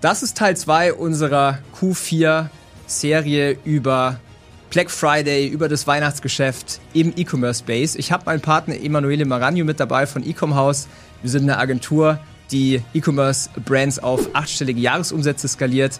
Das ist Teil 2 unserer Q4-Serie über Black Friday, über das Weihnachtsgeschäft im E-Commerce Space. Ich habe meinen Partner Emanuele Maragno mit dabei von Ecom House. Wir sind eine Agentur, die E-Commerce-Brands auf achtstellige Jahresumsätze skaliert.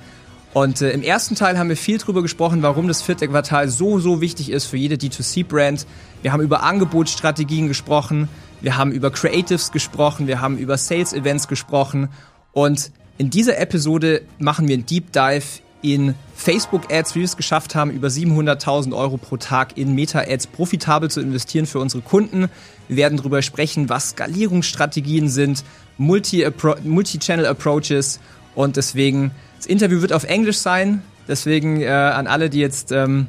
Und äh, im ersten Teil haben wir viel darüber gesprochen, warum das vierte Quartal so, so wichtig ist für jede D2C-Brand. Wir haben über Angebotsstrategien gesprochen, wir haben über Creatives gesprochen, wir haben über Sales-Events gesprochen und in dieser Episode machen wir einen Deep Dive in Facebook-Ads, wie wir es geschafft haben, über 700.000 Euro pro Tag in Meta-Ads profitabel zu investieren für unsere Kunden. Wir werden darüber sprechen, was Skalierungsstrategien sind, Multi-Channel-Approaches und deswegen, das Interview wird auf Englisch sein, deswegen äh, an alle, die jetzt ähm,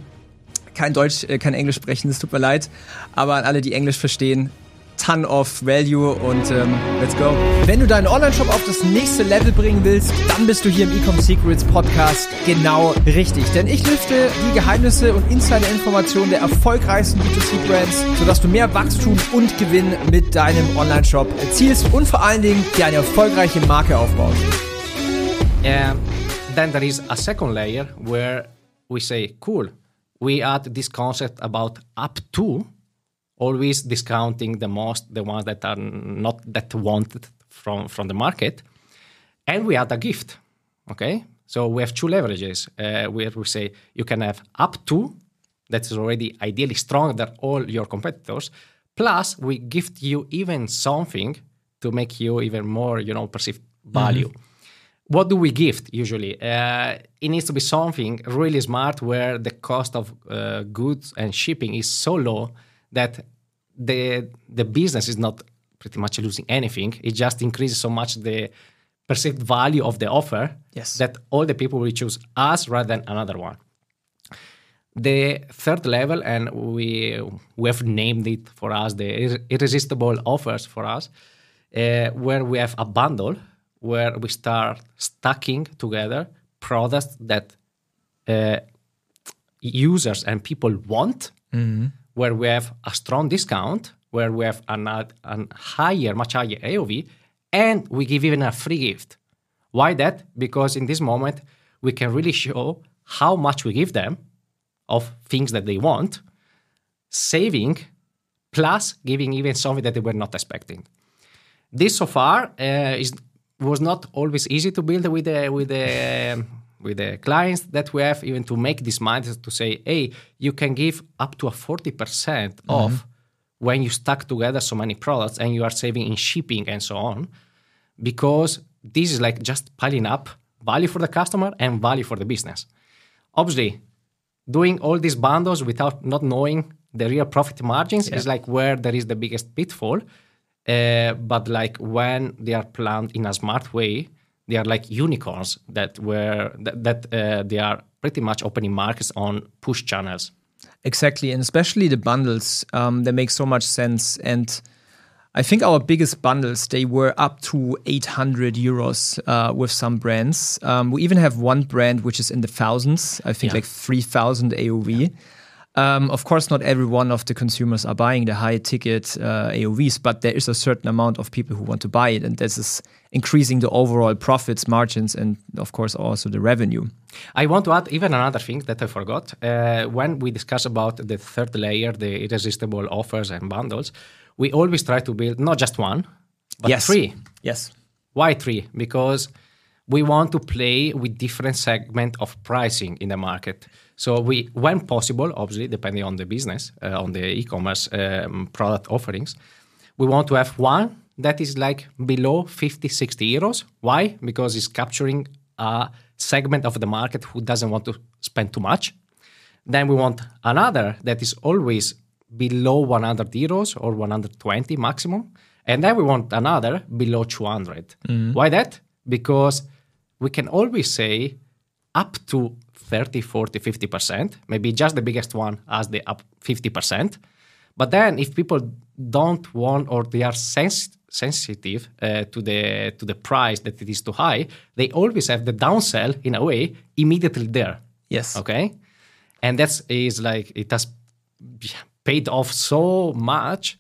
kein Deutsch, äh, kein Englisch sprechen, es tut mir leid, aber an alle, die Englisch verstehen, ton of value und ähm, let's go. Wenn du deinen Online-Shop auf das nächste Level bringen willst, dann bist du hier im Ecom Secrets Podcast genau richtig. Denn ich lüfte die Geheimnisse und Insider-Informationen der erfolgreichsten B2C-Brands, sodass du mehr Wachstum und Gewinn mit deinem Online-Shop erzielst und vor allen Dingen dir eine erfolgreiche Marke aufbaust. And then there is a second layer where we say, cool, we add this concept about up to always discounting the most the ones that are not that wanted from from the market and we add a gift okay so we have two leverages uh, where we say you can have up to that's already ideally stronger than all your competitors plus we gift you even something to make you even more you know perceive value mm-hmm. What do we gift usually? Uh, it needs to be something really smart where the cost of uh, goods and shipping is so low that the the business is not pretty much losing anything. It just increases so much the perceived value of the offer yes. that all the people will choose us rather than another one. The third level, and we we have named it for us the irresistible offers for us, uh, where we have a bundle where we start stacking together products that uh, users and people want. Mm-hmm where we have a strong discount, where we have an, an higher, much higher AOV, and we give even a free gift. Why that? Because in this moment, we can really show how much we give them of things that they want, saving plus giving even something that they were not expecting. This so far uh, is was not always easy to build with the with the with the clients that we have, even to make this mindset to say, hey, you can give up to a 40% mm-hmm. off when you stack together so many products and you are saving in shipping and so on, because this is like just piling up value for the customer and value for the business. Obviously, doing all these bundles without not knowing the real profit margins yeah. is like where there is the biggest pitfall. Uh, but like when they are planned in a smart way, they are like unicorns that were that, that uh, they are pretty much opening markets on push channels. Exactly, and especially the bundles, um, they make so much sense. And I think our biggest bundles they were up to 800 euros uh, with some brands. Um, we even have one brand which is in the thousands. I think yeah. like 3,000 AOV. Yeah. Um, of course, not every one of the consumers are buying the high ticket uh, AOVs, but there is a certain amount of people who want to buy it, and this is increasing the overall profits, margins, and of course also the revenue. I want to add even another thing that I forgot. Uh, when we discuss about the third layer, the irresistible offers and bundles, we always try to build not just one, but yes. three. Yes. Why three? Because we want to play with different segment of pricing in the market. So we, when possible, obviously depending on the business, uh, on the e-commerce um, product offerings, we want to have one that is like below 50, 60 euros. Why? Because it's capturing a segment of the market who doesn't want to spend too much. Then we want another that is always below 100 euros or 120 maximum. And then we want another below 200. Mm. Why that? Because we can always say up to 30, 40, 50%. Maybe just the biggest one as the up 50%. But then if people don't want or they are sens- sensitive uh, to the to the price that it is too high, they always have the downsell in a way immediately there. Yes. Okay. And that is like it has paid off so much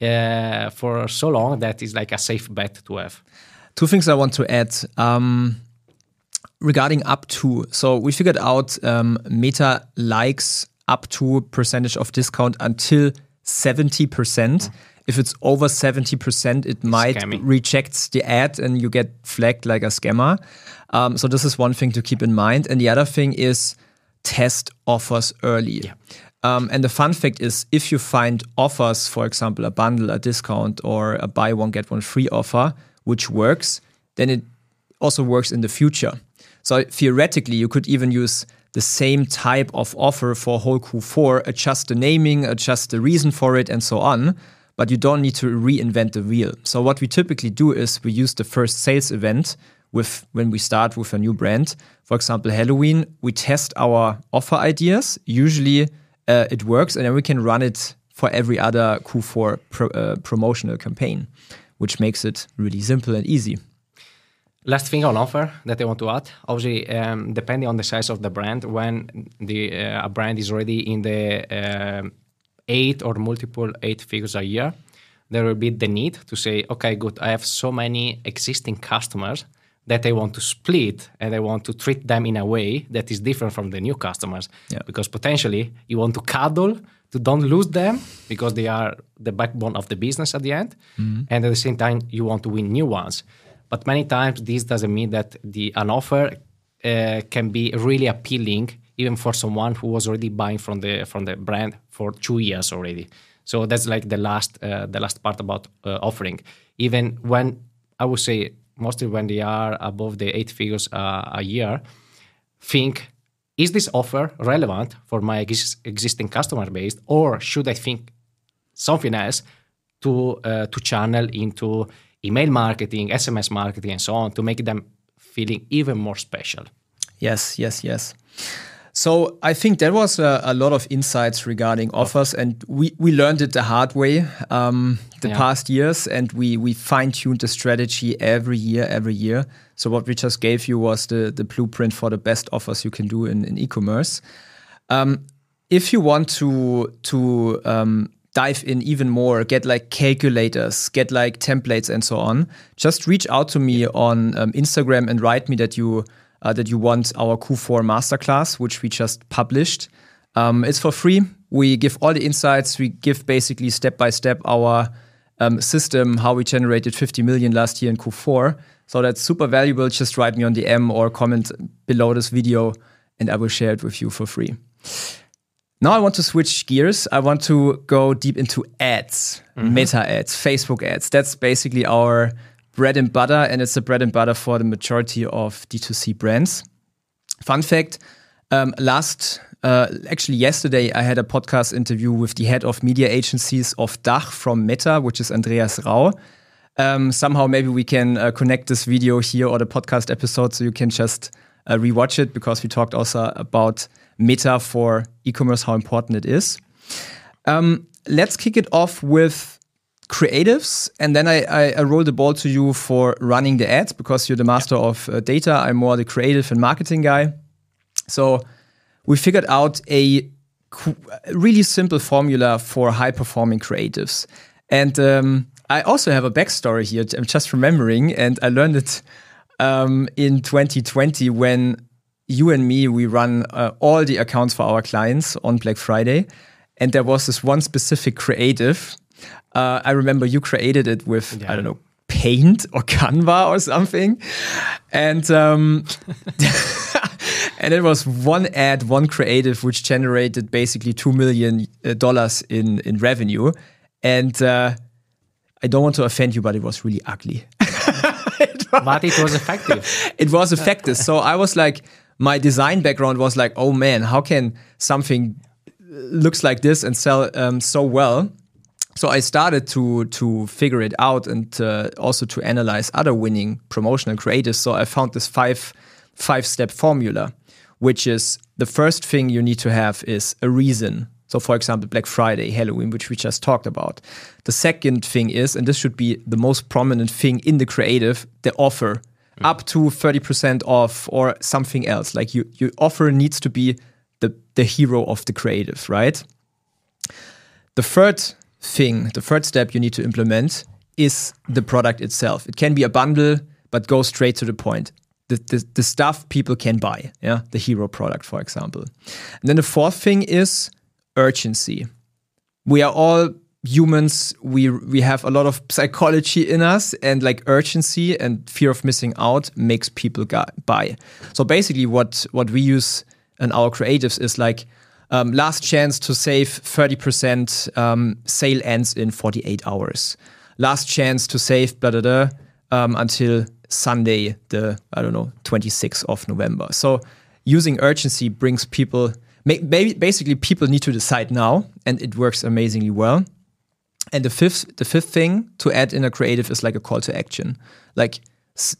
uh, for so long that is like a safe bet to have. Two things I want to add. Um, regarding up to, so we figured out um, Meta likes up to percentage of discount until 70%. If it's over 70%, it might Scammy. reject the ad and you get flagged like a scammer. Um, so this is one thing to keep in mind. And the other thing is test offers early. Um, and the fun fact is, if you find offers, for example, a bundle, a discount, or a buy one get one free offer, which works, then it also works in the future. So theoretically, you could even use the same type of offer for whole Q4, adjust the naming, adjust the reason for it, and so on. But you don't need to reinvent the wheel. So what we typically do is we use the first sales event with when we start with a new brand. For example, Halloween, we test our offer ideas. Usually uh, it works, and then we can run it for every other Q4 pro, uh, promotional campaign, which makes it really simple and easy. Last thing on offer that I want to add, obviously, um, depending on the size of the brand, when the uh, a brand is already in the um eight or multiple eight figures a year, there will be the need to say, okay, good, I have so many existing customers that I want to split and I want to treat them in a way that is different from the new customers. Yeah. Because potentially you want to cuddle to don't lose them because they are the backbone of the business at the end. And at the same time, you want to win new ones. But many times this doesn't mean that the an offer uh, can be really appealing even for someone who was already buying from the from the brand for two years already. So that's like the last uh, the last part about uh, offering. Even when I would say mostly when they are above the eight figures uh, a year, think is this offer relevant for my ex- existing customer base or should I think something else to uh, to channel into email marketing, SMS marketing, and so on to make them feeling even more special. Yes, yes, yes. So I think there was a, a lot of insights regarding offers, and we, we learned it the hard way um, the Yeah. past years, and we we fine tuned the strategy every year, every year. So what we just gave you was the the blueprint for the best offers you can do in, in e-commerce. Um, if you want to to um, dive in even more, get like calculators, get like templates and so on, just reach out to me on um, Instagram and write me that you uh, that you want our Q4 masterclass, which we just published. Um, it's for free. We give all the insights. We give basically step by step our um, system, how we generated 50 million last year in Q4. So that's super valuable. Just write me on DM or comment below this video, and I will share it with you for free. Now I want to switch gears. I want to go deep into ads, meta ads, Facebook ads. That's basically our bread and butter, and it's the bread and butter for the majority of D2C brands. Fun fact um, last, uh, actually, yesterday, I had a podcast interview with the head of media agencies of DACH from Meta, which is Andreas Rau. Um, somehow, maybe we can uh, connect this video here or the podcast episode so you can just uh, rewatch it because we talked also about Meta for e commerce, how important it is. Um, let's kick it off with creatives, and then I, I, I roll the ball to you for running the ads because you're the master of uh, data. I'm more the creative and marketing guy. So we figured out a really simple formula for high performing creatives. And um, I also have a backstory here. I'm just remembering, and I learned it um, in 2020 when you and me we run uh, all the accounts for our clients on Black Friday, and there was this one specific creative. Uh, I remember you created it with I don't know Paint or Canva or something, and um, and it was one ad, one creative, which generated basically two million uh, dollars in in revenue, and uh, I don't want to offend you, but it was really ugly. But it was effective. it was effective. so I was like, my design background was like, oh man, how can something looks like this and sell um, so well? So I started to to figure it out and uh, also to analyze other winning promotional creatives. So I found this five five step formula, which is the first thing you need to have is a reason. So, for example, Black Friday, Halloween, which we just talked about. The second thing is, and this should be the most prominent thing in the creative, the offer mm. up to 30% off or something else. Like you, your offer needs to be the, the hero of the creative, right? The third thing, the third step you need to implement is the product itself. It can be a bundle, but go straight to the point. the, the, the stuff people can buy, yeah, the hero product, for example. And then the fourth thing is urgency. We are all humans. We we have a lot of psychology in us and like urgency and fear of missing out makes people buy. So basically what what we use in our creatives is like um, last chance to save 30% um, sale ends in 48 hours. Last chance to save blah blah blah um, until sunday the i don't know 26th of november. So using urgency brings people basically people need to decide now and it works amazingly well and the fifth, the fifth thing to add in a creative is like a call to action. Like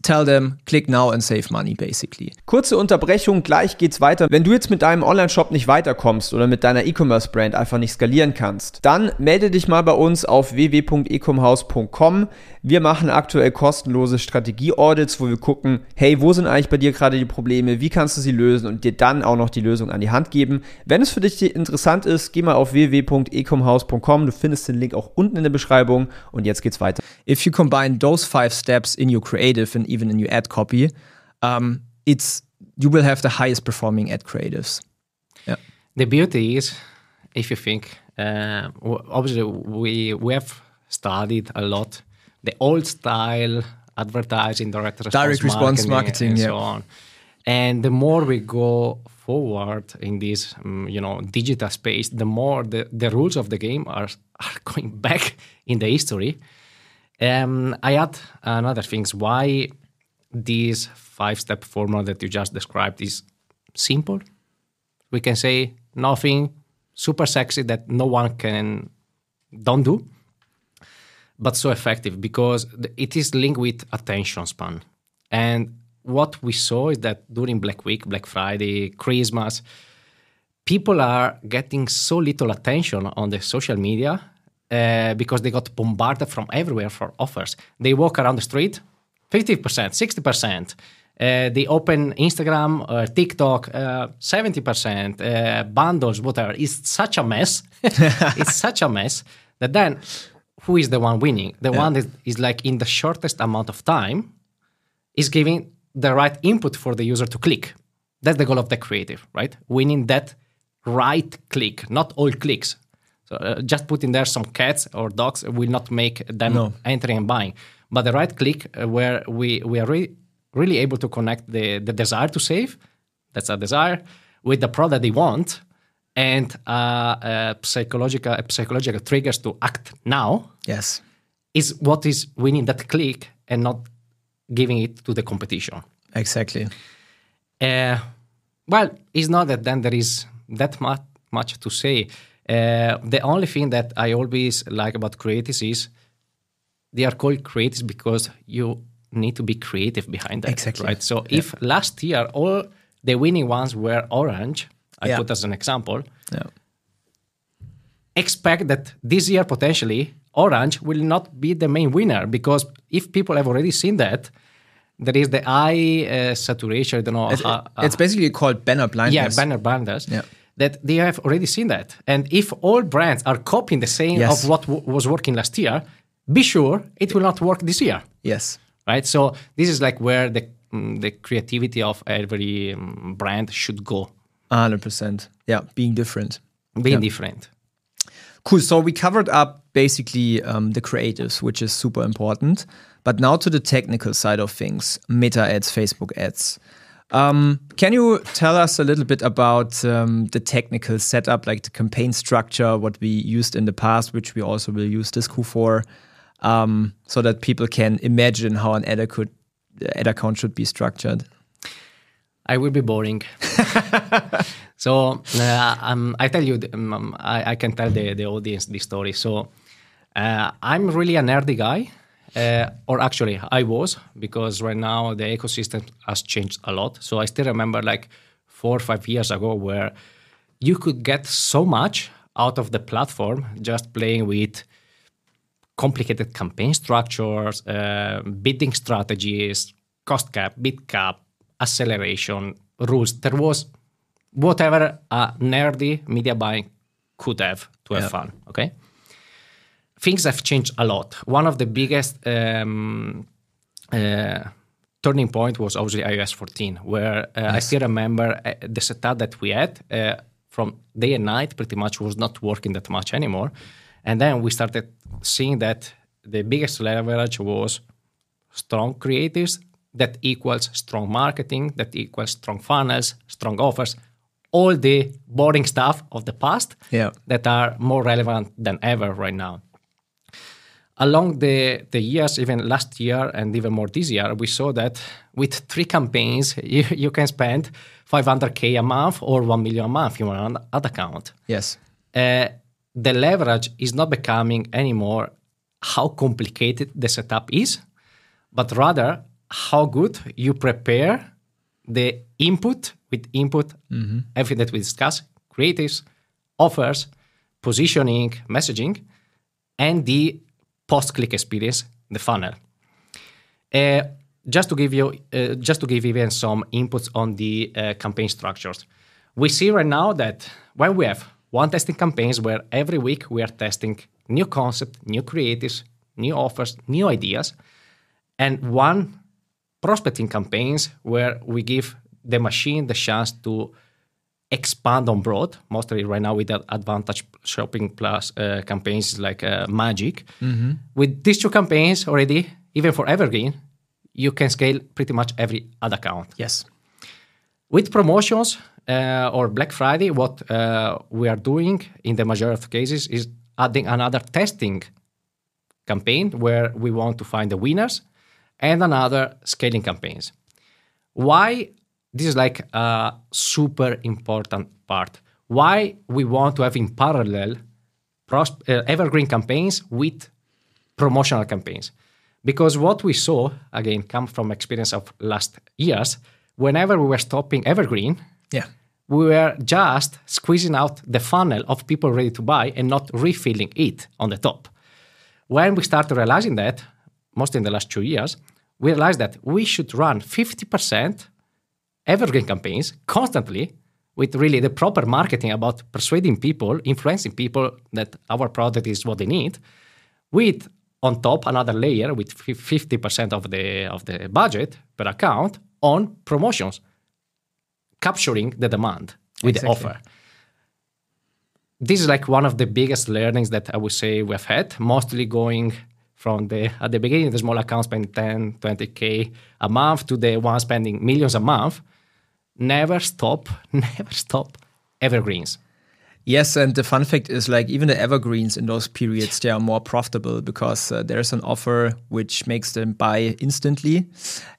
tell them, click now and save money, basically. Kurze Unterbrechung, gleich geht's weiter. Wenn du jetzt mit deinem Online-Shop nicht weiterkommst oder mit deiner E-Commerce-Brand einfach nicht skalieren kannst, dann melde dich mal bei uns auf www.ecomhouse.com. Wir machen aktuell kostenlose Strategie-Audits, wo wir gucken, hey, wo sind eigentlich bei dir gerade die Probleme, wie kannst du sie lösen und dir dann auch noch die Lösung an die Hand geben. Wenn es für dich interessant ist, geh mal auf www.ecomhouse.com. Du findest den Link auch unten in der Beschreibung und jetzt geht's weiter. If you combine those five steps in your creative and even in your ad copy, um, it's you will have the highest performing ad creatives. Yeah. The beauty is, if you think, uh, obviously we we have studied a lot the old style advertising, direct response, direct response marketing, and yeah. so on. And the more we go forward in this, um, you know, digital space, the more the, the rules of the game are are going back in the history. Um, I add another things why this five-step formula that you just described is simple. We can say nothing super sexy that no one can don't do but so effective because it is linked with attention span. And what we saw is that during Black Week, Black Friday, Christmas, people are getting so little attention on the social media uh, because they got bombarded from everywhere for offers. They walk around the street, 50%, 60%. Uh, they open Instagram or TikTok, uh, 70%, uh, bundles, whatever. It's such a mess. it's such a mess that then who is the one winning? The yeah. one that is like in the shortest amount of time is giving the right input for the user to click. That's the goal of the creative, right? Winning that right click, not all clicks. So uh, just putting there some cats or dogs will not make them no. entering and buying. But the right click uh, where we, we are re- really able to connect the, the desire to save, that's a desire, with the product they want and uh, psychological psychological triggers to act now. Yes, is what is winning that click and not giving it to the competition. Exactly. Uh, well, it's not that then there is that much much to say. Uh, the only thing that I always like about creatives is they are called creatives because you need to be creative behind that. Exactly. Right. So yeah. if last year all the winning ones were orange, I yeah. put as an example. Yeah. Expect that this year potentially Orange will not be the main winner because if people have already seen that, there is the eye uh, saturation. I don't know. It's, uh, it's basically called banner blindness. Yeah, banner blindness. Yeah. That they have already seen that, and if all brands are copying the same yes. of what w- was working last year, be sure it will not work this year. Yes. Right. So this is like where the mm, the creativity of every um, brand should go. 100%. Yeah, being different. Being yeah. different. Cool. So we covered up basically um, the creatives, which is super important. But now to the technical side of things Meta ads, Facebook ads. Um, can you tell us a little bit about um, the technical setup, like the campaign structure, what we used in the past, which we also will use this Q4, um, so that people can imagine how an ad, could, ad account should be structured? I will be boring. so uh, um, I tell you, um, I, I, can tell the, the audience this story. So uh, I'm really a nerdy guy, uh, or actually I was, because right now the ecosystem has changed a lot. So I still remember like four or five years ago where you could get so much out of the platform just playing with complicated campaign structures, uh, bidding strategies, cost cap, bid cap, acceleration rules. There was whatever a nerdy media buying could have to have yeah. fun. Okay, things have changed a lot. One of the biggest um, uh, turning point was obviously iOS 14, where uh, I still remember uh, the setup that we had uh, from day and night pretty much was not working that much anymore. And then we started seeing that the biggest leverage was strong creatives that equals strong marketing, that equals strong funnels, strong offers, all the boring stuff of the past Yeah. that are more relevant than ever right now. Along the, the years, even last year and even more this year, we saw that with three campaigns, you, you can spend 500K a month or 1 million a month you in one ad account. Yes. Uh, the leverage is not becoming anymore how complicated the setup is, but rather how good you prepare the input with input, everything that we discuss, creatives, offers, positioning, messaging, and the post-click experience, the funnel. Uh, just to give you, uh, just to give even some inputs on the uh, campaign structures, we see right now that when we have one testing campaigns where every week we are testing new concept, new creatives, new offers, new ideas, and one prospecting campaigns where we give the machine the chance to expand on broad, mostly right now with that advantage shopping plus uh, campaigns like uh, Magic. With these two campaigns already, even for Evergreen, you can scale pretty much every ad account. Yes. With promotions uh, or Black Friday, what uh, we are doing in the majority of cases is adding another testing campaign where we want to find the winners and another scaling campaigns. Why this is like a super important part. Why we want to have in parallel pros- uh, evergreen campaigns with promotional campaigns. Because what we saw, again, come from experience of last years, whenever we were stopping evergreen, Yeah. we were just squeezing out the funnel of people ready to buy and not refilling it on the top. When we started realizing that, mostly in the last two years, we realized that we should run 50% evergreen campaigns constantly with really the proper marketing about persuading people, influencing people that our product is what they need, with on top another layer with 50% of the of the budget per account on promotions, capturing the demand with Exactly. the offer. This is like one of the biggest learnings that I would say we've had, mostly going from the at the beginning the small account spending 10, 20k a month to the one spending millions a month. Never stop, never stop evergreens. Yes, and the fun fact is like even the evergreens in those periods they are more profitable because uh, there's an offer which makes them buy instantly,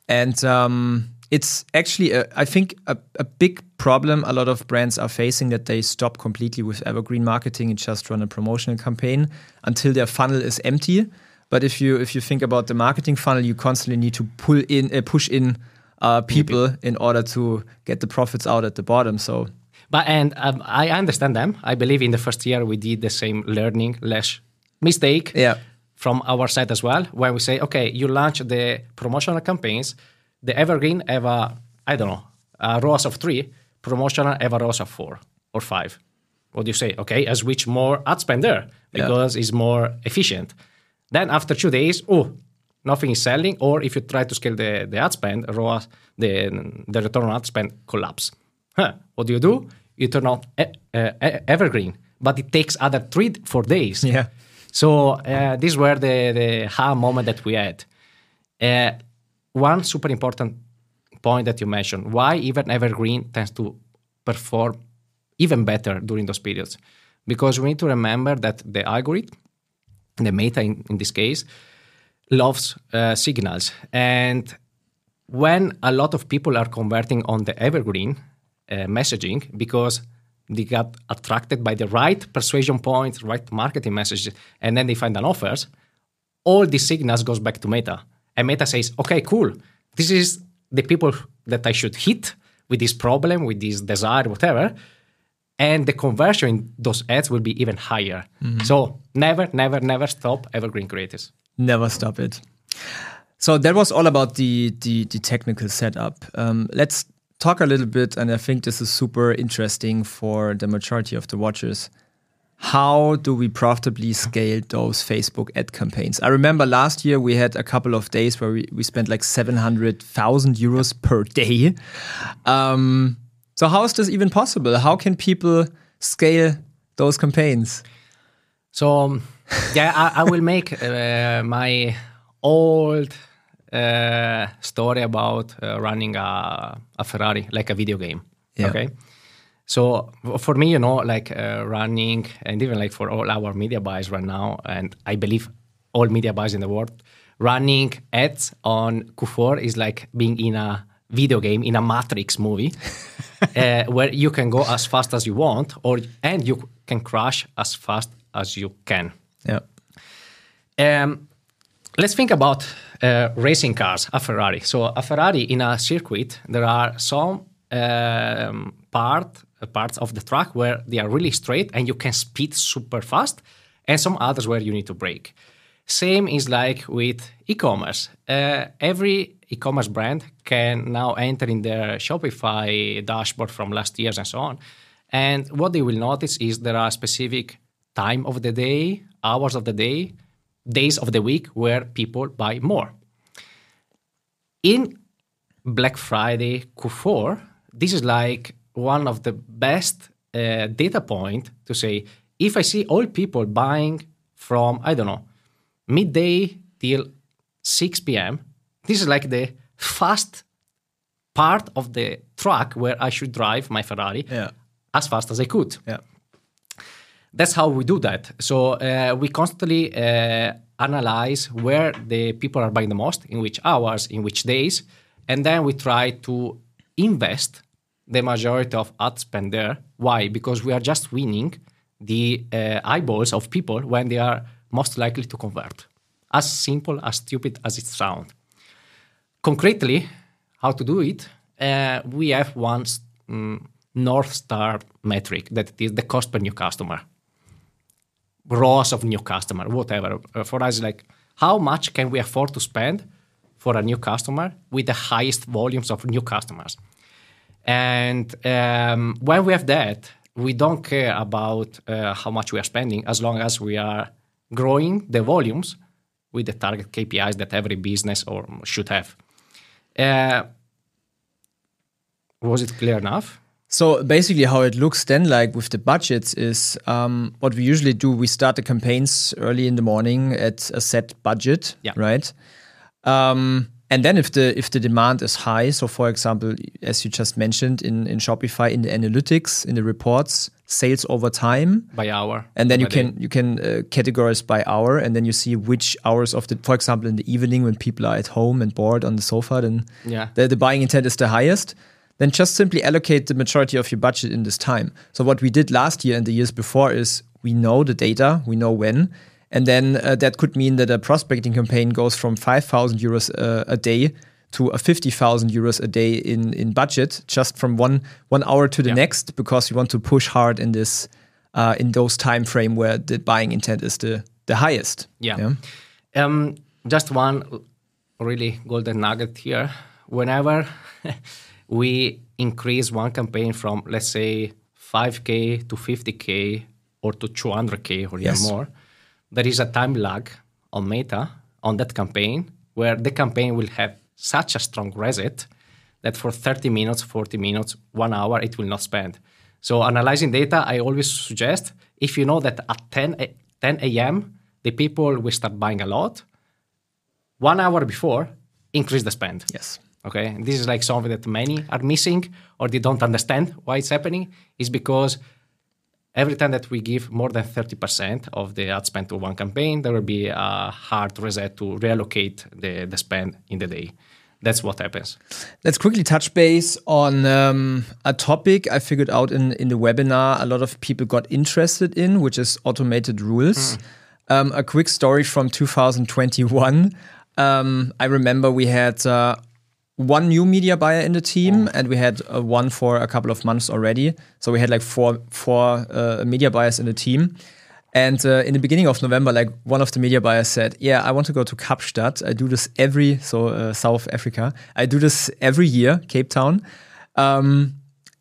and um, it's actually a, I think a, a big problem a lot of brands are facing that they stop completely with evergreen marketing and just run a promotional campaign until their funnel is empty. But if you if you think about the marketing funnel, you constantly need to pull in uh, push in uh, people in order to get the profits out at the bottom. So But and um, I understand them. I believe in the first year we did the same learning less mistake yeah. from our side as well. When we say, okay, you launch the promotional campaigns, the evergreen have a I don't know a ROAS of three, promotional have a ROAS of four or five. What do you say? Okay, I switch more ad spend there Yeah. because it's more efficient. Then after two days, oh, nothing is selling. Or if you try to scale the, the ad spend, ROAS, the, the return on ad spend collapse. Huh. What do you do? You turn on e- uh, evergreen, but it takes other three, four days. Yeah. So uh, these were the, the ha moment that we had. Uh, one super important point that you mentioned, why even evergreen tends to perform even better during those periods. Because we need to remember that the algorithm, the meta in, in this case, loves uh, signals. And when a lot of people are converting on the evergreen uh, messaging because they got attracted by the right persuasion points, right marketing messages, and then they find an offers, all these signals goes back to Meta. And Meta says, okay, cool. This is the people that I should hit with this problem, with this desire, whatever. And the conversion in those ads will be even higher. So never, never, never stop evergreen creators. Never stop it. So that was all about the the, the technical setup. Um, let's talk a little bit, and I think this is super interesting for the majority of the watchers. how do we profitably scale those Facebook ad campaigns? I remember last year we had a couple of days where we, we spent like 700,000 euros per day. Um, so, how is this even possible? How can people scale those campaigns? So, um, yeah, I, I, will make uh, my old uh, story about uh, running a, a, Ferrari, like a video game. Yeah. Okay. So for me, you know, like uh, running and even like for all our media buys right now, and I believe all media buys in the world, running ads on Q4 is like being in a video game in a Matrix movie, uh, where you can go as fast as you want, or and you can crash as fast as you can. Yeah. Um, let's think about uh, racing cars, a Ferrari. So a Ferrari in a circuit, there are some um, part uh, parts of the track where they are really straight and you can speed super fast, and some others where you need to brake. Same is like with e-commerce. Uh, every e-commerce brand can now enter in their Shopify dashboard from last years and so on. And what they will notice is there are specific time of the day, hours of the day, days of the week where people buy more. In Black Friday Q4, this is like one of the best uh, data point to say if I see all people buying from I don't know midday till 6 p.m. This is like the fast part of the track where I should drive my Ferrari yeah. as fast as I could. Yeah. That's how we do that. So uh, we constantly uh, analyze where the people are buying the most, in which hours, in which days, and then we try to invest the majority of ad spend there. Why? Because we are just winning the uh, eyeballs of people when they are most likely to convert. As simple, as stupid as it sounds. Concretely, how to do it? Uh, we have one um, North Star metric that is the cost per new customer, ROAS of new customer, whatever. Uh, for us, like how much can we afford to spend for a new customer with the highest volumes of new customers? And um, when we have that, we don't care about uh, how much we are spending as long as we are growing the volumes with the target KPIs that every business or should have. Uh, was it clear enough? So basically, how it looks then, like with the budgets, is um, what we usually do. We start the campaigns early in the morning at a set budget, yeah. right? Um, and then if the if the demand is high, so for example, as you just mentioned in, in Shopify, in the analytics, in the reports, sales over time by hour, and then you can you can uh, categorize by hour, and then you see which hours of the, for example, in the evening when people are at home and bored on the sofa, then yeah. the, the buying intent is the highest. Then just simply allocate the majority of your budget in this time. So what we did last year and the years before is we know the data, we know when, and then uh, that could mean that a prospecting campaign goes from 5,000 euros uh, a day to a 50,000 euros a day in, in budget just from one, one hour to the yeah. next because you want to push hard in this uh, in those time frame where the buying intent is the, the highest. Yeah. yeah? Um, just one really golden nugget here. Whenever we increase one campaign from, let's say, 5K to 50K or to 200K or yes. even more, there is a time lag on Meta on that campaign where the campaign will have such a strong reset that for 30 minutes, 40 minutes, one hour, it will not spend. So analyzing data, I always suggest if you know that at 10, eh, 10 a.m., the people will start buying a lot, one hour before, increase the spend. Yes. Okay. And this is like something that many are missing or they don't understand why it's happening is because every time that we give more than 30% of the ad spend to one campaign, there will be a hard reset to reallocate the, the spend in the day. That's what happens. Let's quickly touch base on um, a topic I figured out in, in the webinar a lot of people got interested in, which is automated rules. Mm. Um, a quick story from 2021. Um, I remember we had uh, one new media buyer in the team, and we had uh, one for a couple of months already. So we had like four four uh, media buyers in the team. And uh, in the beginning of November, like one of the media buyers said, "Yeah, I want to go to Kapstadt. I do this every so uh, South Africa. I do this every year, Cape Town, um,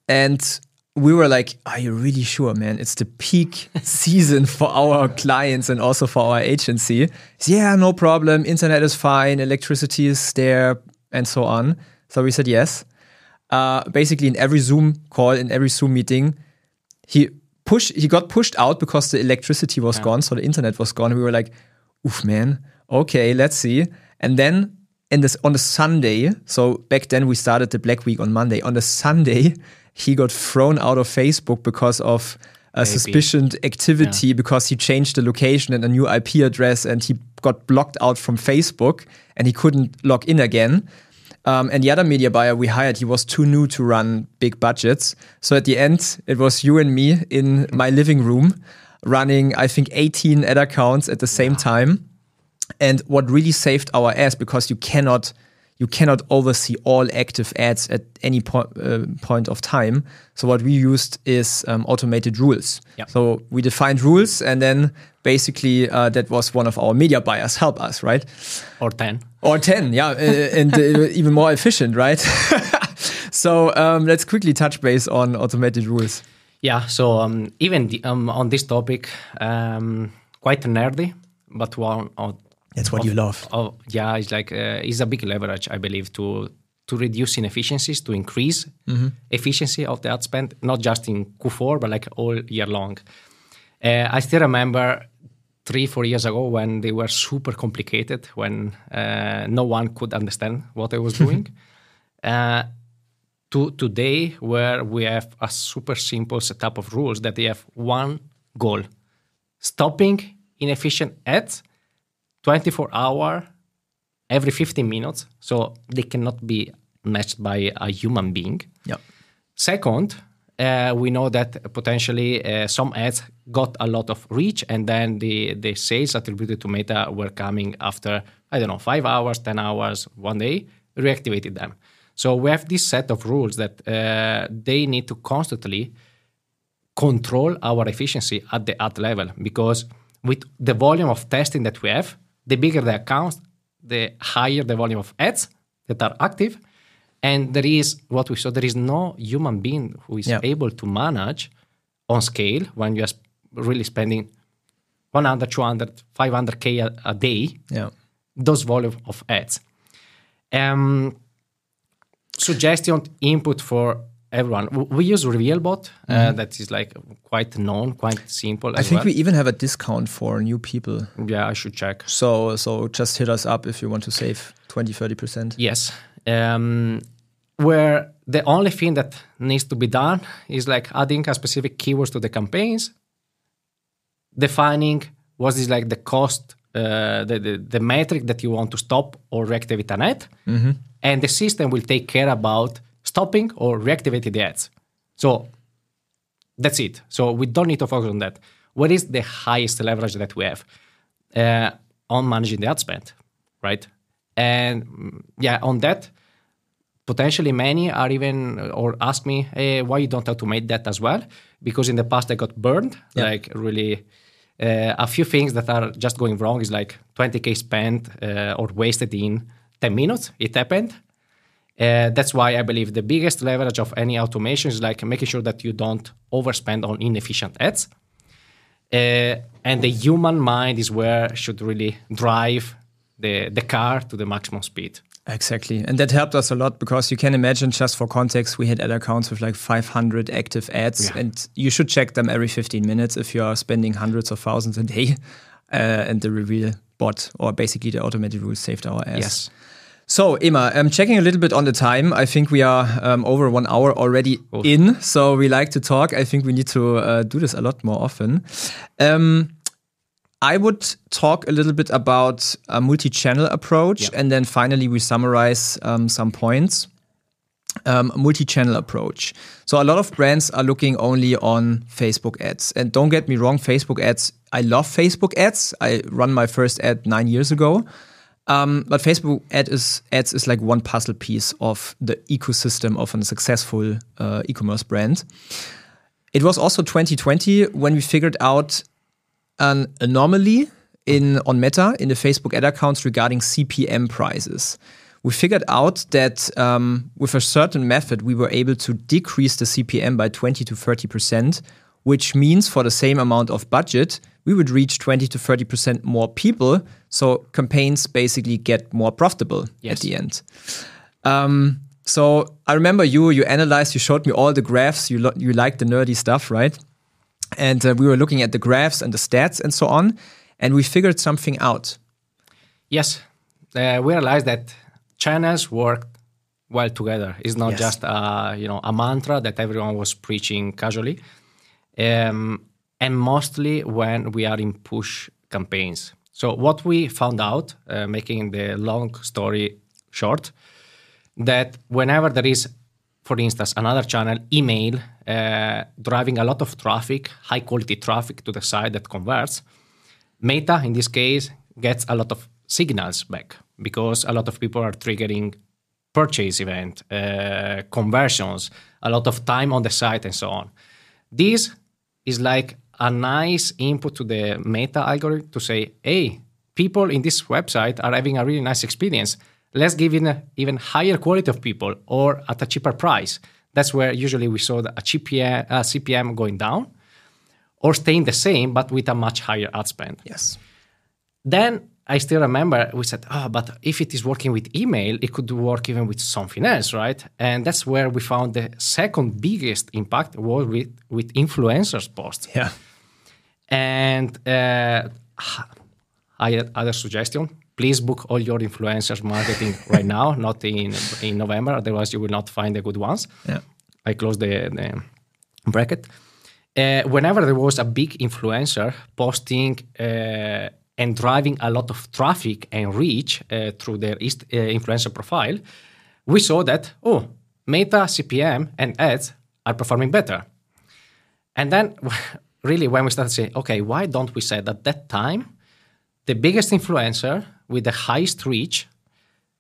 and we were like, Are you really sure, man? It's the peak season for our clients and also for our agency. Said, yeah, no problem. Internet is fine. Electricity is there and so on. So we said yes. Uh, basically, in every Zoom call, in every Zoom meeting, he pushed, he got pushed out because the electricity was yeah. gone. So the internet was gone. We were like, Oof, man. Okay, let's see. And then in this on the Sunday, so back then we started the Black Week on Monday. On the Sunday, he got thrown out of Facebook because of a suspicious activity yeah. because he changed the location and a new IP address and he got blocked out from Facebook and he couldn't log in again. Um, and the other media buyer we hired, he was too new to run big budgets. So at the end, it was you and me in my living room running, I think, 18 ad accounts at the same time. And what really saved our ass because you cannot you cannot oversee all active ads at any po uh, point of time. So what we used is um, automated rules. So we defined rules, and then basically uh, that was one of our media buyers help us, right? Or ten. Or ten, yeah, uh, and uh, even more efficient, right? so um, let's quickly touch base on automated rules. Yeah. So um, even the, um, on this topic, um, quite nerdy, but one that's what of, you love. Oh, yeah, it's like uh, it's a big leverage, I believe, to to reduce inefficiencies, to increase mm-hmm. efficiency of the ad spend, not just in Q4, but like all year long. Uh, I still remember three, four years ago when they were super complicated, when uh, no one could understand what I was doing. uh, to today, where we have a super simple setup of rules that they have one goal: stopping inefficient ads 24 hour every 15 minutes so they cannot be matched by a human being. Yeah. Second uh, we know that potentially uh, some ads got a lot of reach and then the, the sales attributed to meta were coming after i don't know five hours 10 hours one day reactivated them. So we have this set of rules that uh, they need to constantly control our efficiency at the ad level because with the volume of testing that we have the bigger the accounts, the higher the volume of ads that are active. And there is what we saw, there is no human being who is yeah. able to manage on scale when you are really spending 100, 200, 500K a, a day, yeah. those volume of ads. Um, suggestion input for everyone. We use RevealBot, uh, mm-hmm. that is like quite known, quite simple. I think well. we even have a discount for new people. Yeah, I should check. So, so just hit us up if you want to save 20, 30%. Yes. Um, where the only thing that needs to be done is like adding a specific keywords to the campaigns, defining what is like the cost, uh, the, the, the metric that you want to stop or reactivate an ad, mm-hmm. and the system will take care about stopping or reactivating the ads. So that's it. So we don't need to focus on that. What is the highest leverage that we have uh, on managing the ad spend, right? And mm, yeah, on that, potentially many are even or ask me, hey, why you don't automate that as well? Because in the past I got burned, yeah. like really. Uh, a few things that are just going wrong is like 20k spent uh, or wasted in 10 minutes. It happened uh, that's why I believe the biggest leverage of any automation is like making sure that you don't overspend on inefficient ads. Uh, and the human mind is where should really drive the, the car to the maximum speed. Exactly. And that helped us a lot because you can imagine, just for context, we had ad accounts with like 500 active ads, yeah. and you should check them every 15 minutes if you are spending hundreds of thousands a day. Uh, and the reveal bot, or basically the automated rules, saved our ass. Yes. So, Emma, I'm checking a little bit on the time. I think we are um, over one hour already oh. in. So, we like to talk. I think we need to uh, do this a lot more often. Um, I would talk a little bit about a multi channel approach. Yeah. And then finally, we summarize um, some points. Um, multi channel approach. So, a lot of brands are looking only on Facebook ads. And don't get me wrong, Facebook ads, I love Facebook ads. I run my first ad nine years ago. Um, but Facebook ad is, ads is like one puzzle piece of the ecosystem of a successful uh, e-commerce brand. It was also 2020 when we figured out an anomaly in on Meta in the Facebook ad accounts regarding CPM prices. we figured out that um, with a certain method, we were able to decrease the CPM by 20 to 30%, which means for the same amount of budget, we would reach 20 to 30% more people. So campaigns basically get more profitable Yes. at the end. Um, so I remember you, you analyzed, you showed me all the graphs, you, lo- you like the nerdy stuff, right? And uh, we were looking at the graphs and the stats and so on, and we figured something out. Yes, uh, we realized that channels work well together. It's not Yes. just uh, you know a mantra that everyone was preaching casually, um, and mostly when we are in push campaigns. So what we found out, uh, making the long story short, that whenever there is, for instance, another channel email uh, driving a lot of traffic, high quality traffic to the site that converts, Meta, in this case, gets a lot of signals back because a lot of people are triggering purchase event, uh, conversions, a lot of time on the site, and so on. This is like a nice input to the Meta algorithm to say, hey, people in this website are having a really nice experience. Let's give it an even higher quality of people or at a cheaper price. That's where usually we saw the- a CPM, uh, CPM going down or staying the same, but with a much higher ad spend. Yes. Then I still remember we said, oh, but if it is working with email, it could work even with something else, right? And that's where we found the second biggest impact was with, with influencers posts. Yeah. And uh, I had other suggestion. Please book all your influencers marketing right now, not in in November. Otherwise, you will not find the good ones. Yeah. I closed the, the bracket. Uh, whenever there was a big influencer posting uh, and driving a lot of traffic and reach uh, through their uh, influencer profile, we saw that, oh, Meta, CPM, and ads are performing better. And then, really, when we started saying, okay, why don't we say at that time, the biggest influencer with the highest reach,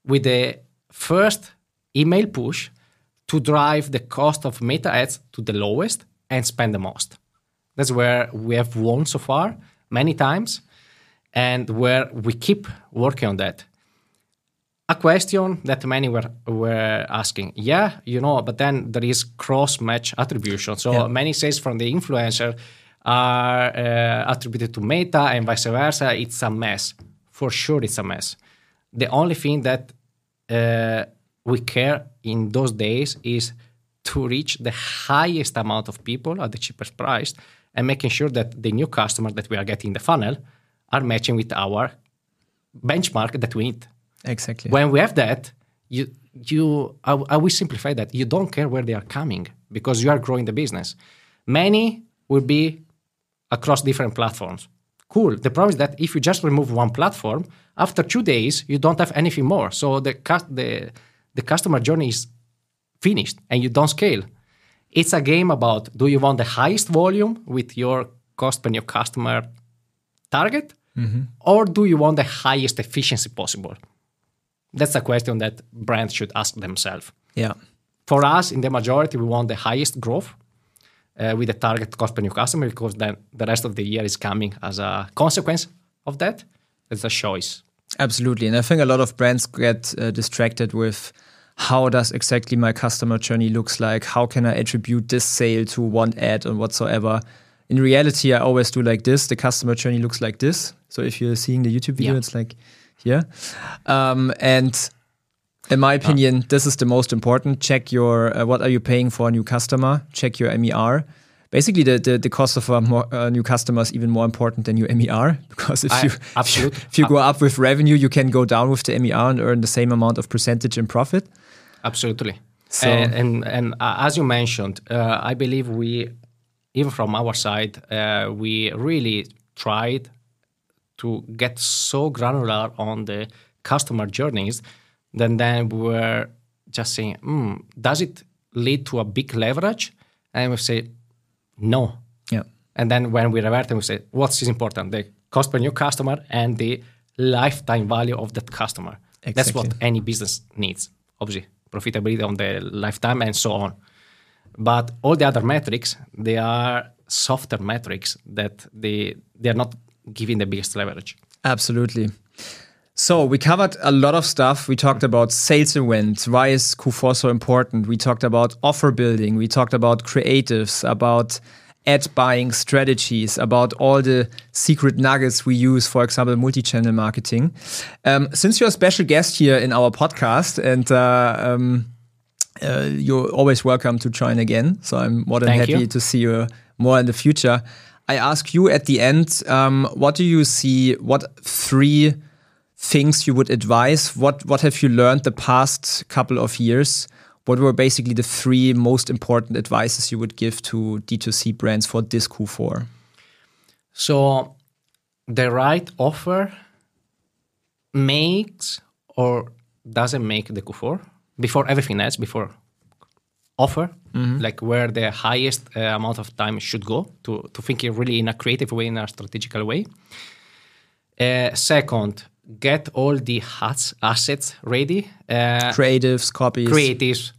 with the first email push to drive the cost of meta ads to the lowest and spend the most. That's where we have won so far many times and where we keep working on that. A question that many were, were asking, yeah, you know, but then there is cross match attribution. So Yeah. many sales from the influencer are uh, attributed to Meta and vice versa. It's a mess. For sure, it's a mess. The only thing that uh, we care in those days is to reach the highest amount of people at the cheapest price and making sure that the new customer that we are getting in the funnel are matching with our benchmark that we need. Exactly. When we have that, you you I, I will simplify that. You don't care where they are coming because you are growing the business. Many will be across different platforms. Cool. The problem is that if you just remove one platform, after two days you don't have anything more. So the the the customer journey is finished and you don't scale. It's a game about do you want the highest volume with your cost per new customer target, or do you want the highest efficiency possible? That's a question that brands should ask themselves. yeah. For us, in the majority, we want the highest growth uh, with the target cost per new customer because then the rest of the year is coming as a consequence of that. It's a choice. Absolutely. And I think a lot of brands get uh, distracted with how does exactly my customer journey looks like? How can I attribute this sale to one ad and whatsoever? In reality, I always do like this. The customer journey looks like this. So if you're seeing the YouTube video, Yeah. it's like here. Um, and in my opinion, this is the most important. Check your uh, what are you paying for a new customer? Check your MER. Basically, the, the, the cost of a more, uh, new customer is even more important than your MER because if I- you absolute. if you go up with revenue, you can go down with the MER and earn the same amount of percentage in profit. Absolutely. So- and and, and uh, as you mentioned, uh, I believe we, even from our side, uh, we really tried to get so granular on the customer journeys then then we were just saying, hmm, does it lead to a big leverage? And we say, no. Yeah. And then when we revert and we say, what is important? The cost per new customer and the lifetime value of that customer. Exactly. That's what any business needs, obviously, profitability on the lifetime and so on. But all the other metrics, they are softer metrics that they they are not giving the biggest leverage. Absolutely. So we covered a lot of stuff. We talked about sales events. Why is Q4 so important? We talked about offer building. We talked about creatives, about ad buying strategies, about all the secret nuggets we use, for example, multi-channel marketing. Um, since you're a special guest here in our podcast, and uh, um, uh, you're always welcome to join again. So I'm more than Thank happy you. to see you more in the future. I ask you at the end, um, what do you see? What three things you would advise? What what have you learned the past couple of years? What were basically the three most important advices you would give to D2C brands for this Q4? So the right offer makes or doesn't make the Q4 before everything else, before offer, like where the highest uh, amount of time should go to, to think it really in a creative way, in a strategical way. Uh, second, get all the hats, assets ready. Uh, Creatives, copies. creatives,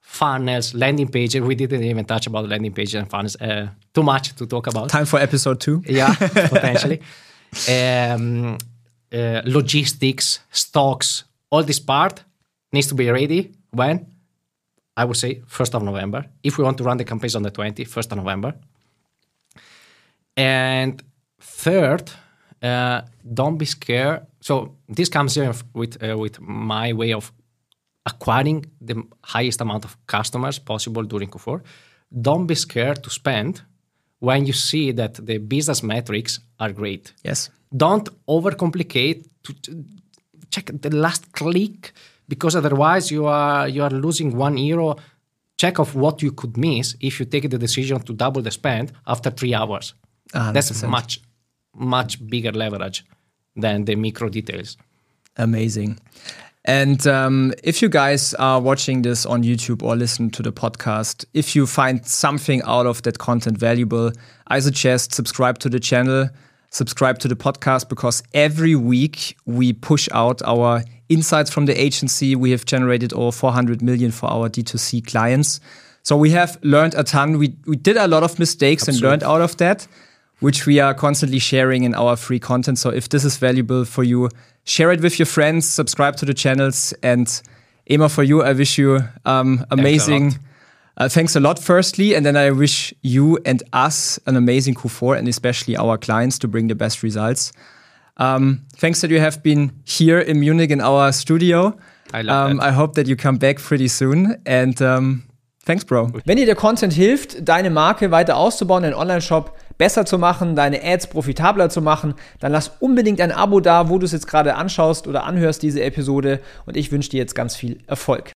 funnels, landing pages. We didn't even touch about landing pages and funnels. Uh, too much to talk about. Time for episode two. Yeah, potentially. Um, uh, logistics, stocks, all this part needs to be ready when I would say 1st of November. If we want to run the campaigns on the 20th, 1st of November. And third, uh, don't be scared. So this comes here with uh, with my way of acquiring the highest amount of customers possible during Q4. Don't be scared to spend when you see that the business metrics are great. Yes. Don't overcomplicate to to check the last click because otherwise you are you are losing one euro. Check of what you could miss if you take the decision to double the spend after three hours. Ah, That's 100%. much much bigger leverage than the micro details. Amazing. And um, if you guys are watching this on YouTube or listen to the podcast, if you find something out of that content valuable, I suggest subscribe to the channel, subscribe to the podcast, because every week we push out our insights from the agency. We have generated over 400 million for our D2C clients. So we have learned a ton. We, we did a lot of mistakes and learned out of that which we are constantly sharing in our free content. So if this is valuable for you, share it with your friends, subscribe to the channels, and Emma, for you, I wish you um, amazing. Uh, thanks a lot, firstly, and then I wish you and us an amazing Q4, and especially our clients to bring the best results. Um, thanks that you have been here in Munich in our studio. I love um, that. I hope that you come back pretty soon, and um, thanks, Bro. Wenn dir der Content hilft, deine Marke weiter auszubauen, deinen Online-Shop besser zu machen, deine Ads profitabler zu machen, dann lass unbedingt ein Abo da, wo du es jetzt gerade anschaust oder anhörst, diese Episode. Und ich wünsche dir jetzt ganz viel Erfolg.